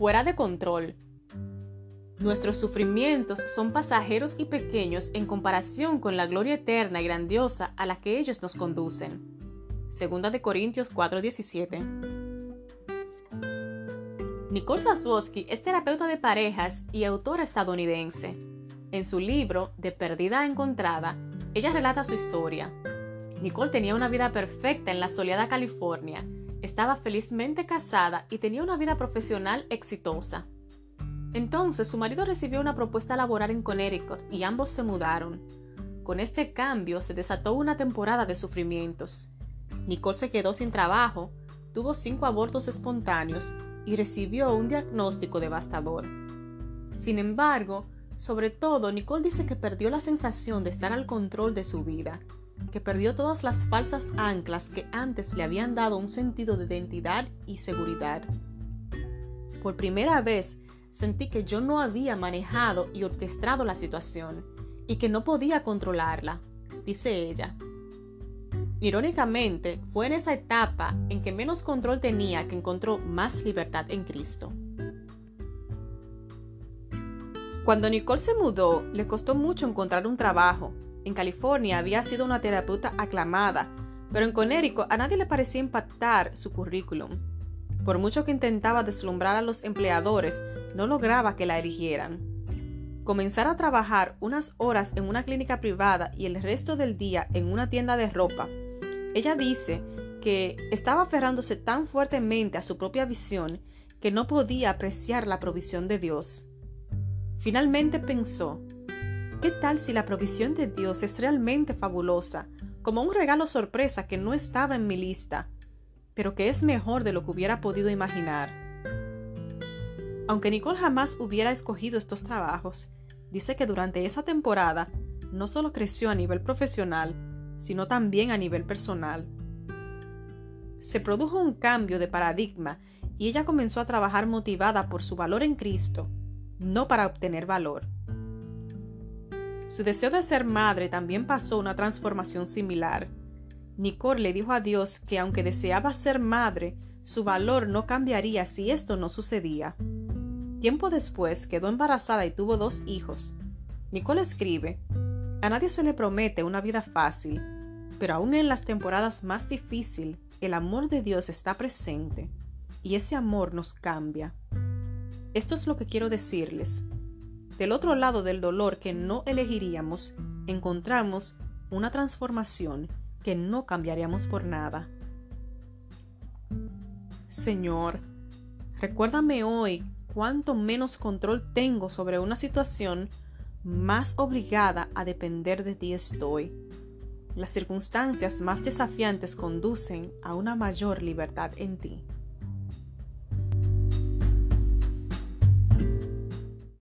fuera de control. Nuestros sufrimientos son pasajeros y pequeños en comparación con la gloria eterna y grandiosa a la que ellos nos conducen. Segunda de Corintios 4:17. Nicole Saswowski es terapeuta de parejas y autora estadounidense. En su libro De Perdida a Encontrada, ella relata su historia. Nicole tenía una vida perfecta en la soleada California, estaba felizmente casada y tenía una vida profesional exitosa. Entonces su marido recibió una propuesta laboral en Connecticut y ambos se mudaron. Con este cambio se desató una temporada de sufrimientos. Nicole se quedó sin trabajo, tuvo cinco abortos espontáneos y recibió un diagnóstico devastador. Sin embargo, sobre todo, Nicole dice que perdió la sensación de estar al control de su vida, que perdió todas las falsas anclas que antes le habían dado un sentido de identidad y seguridad. Por primera vez, sentí que yo no había manejado y orquestado la situación y que no podía controlarla, dice ella. Irónicamente, fue en esa etapa en que menos control tenía que encontró más libertad en Cristo. Cuando Nicole se mudó, le costó mucho encontrar un trabajo. En California había sido una terapeuta aclamada, pero en Connecticut a nadie le parecía impactar su currículum. Por mucho que intentaba deslumbrar a los empleadores, no lograba que la eligieran. Comenzar a trabajar unas horas en una clínica privada y el resto del día en una tienda de ropa. Ella dice que estaba aferrándose tan fuertemente a su propia visión que no podía apreciar la provisión de Dios. Finalmente pensó, ¿qué tal si la provisión de Dios es realmente fabulosa, como un regalo sorpresa que no estaba en mi lista? pero que es mejor de lo que hubiera podido imaginar. Aunque Nicole jamás hubiera escogido estos trabajos, dice que durante esa temporada no solo creció a nivel profesional, sino también a nivel personal. Se produjo un cambio de paradigma y ella comenzó a trabajar motivada por su valor en Cristo, no para obtener valor. Su deseo de ser madre también pasó una transformación similar. Nicole le dijo a Dios que aunque deseaba ser madre, su valor no cambiaría si esto no sucedía. Tiempo después quedó embarazada y tuvo dos hijos. Nicole escribe, a nadie se le promete una vida fácil, pero aún en las temporadas más difíciles, el amor de Dios está presente y ese amor nos cambia. Esto es lo que quiero decirles. Del otro lado del dolor que no elegiríamos, encontramos una transformación que no cambiaríamos por nada. Señor, recuérdame hoy cuánto menos control tengo sobre una situación, más obligada a depender de ti estoy. Las circunstancias más desafiantes conducen a una mayor libertad en ti.